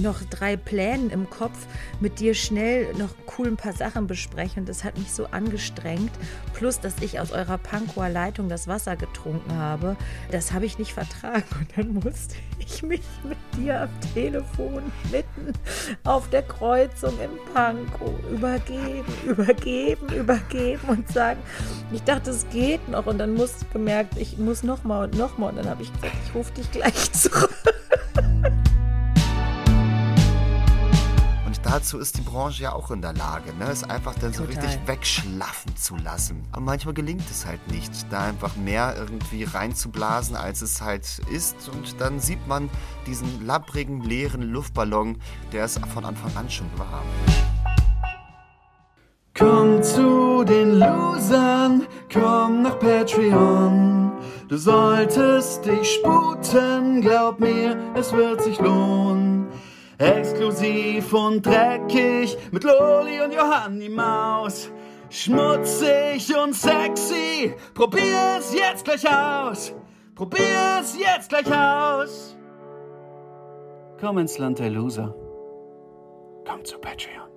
noch drei Plänen im Kopf, mit dir schnell noch cool ein paar Sachen besprechen. Und das hat mich so angestrengt. Plus, dass ich aus eurer Pankower Leitung das Wasser getrunken habe. Das habe ich nicht vertragen. Und dann musste ich mich mit dir am Telefon mitten auf der Kreuzung in Pankow übergeben, übergeben, übergeben und sagen, ich dachte, es geht noch. Und dann musste ich gemerkt, ich muss nochmal und nochmal. Und dann habe ich gesagt, ich rufe dich gleich zurück. Dazu ist die Branche ja auch in der Lage, ne? es einfach dann so Total. richtig wegschlaffen zu lassen. Aber manchmal gelingt es halt nicht, da einfach mehr irgendwie reinzublasen, als es halt ist. Und dann sieht man diesen labbrigen, leeren Luftballon, der es von Anfang an schon war. Komm zu den Losern, komm nach Patreon. Du solltest dich sputen, glaub mir, es wird sich lohnen. Exklusiv und dreckig mit Loli und Johanni Maus. Schmutzig und sexy, probier's jetzt gleich aus. Probier's jetzt gleich aus. Komm ins Land der Loser. Komm zu Patreon.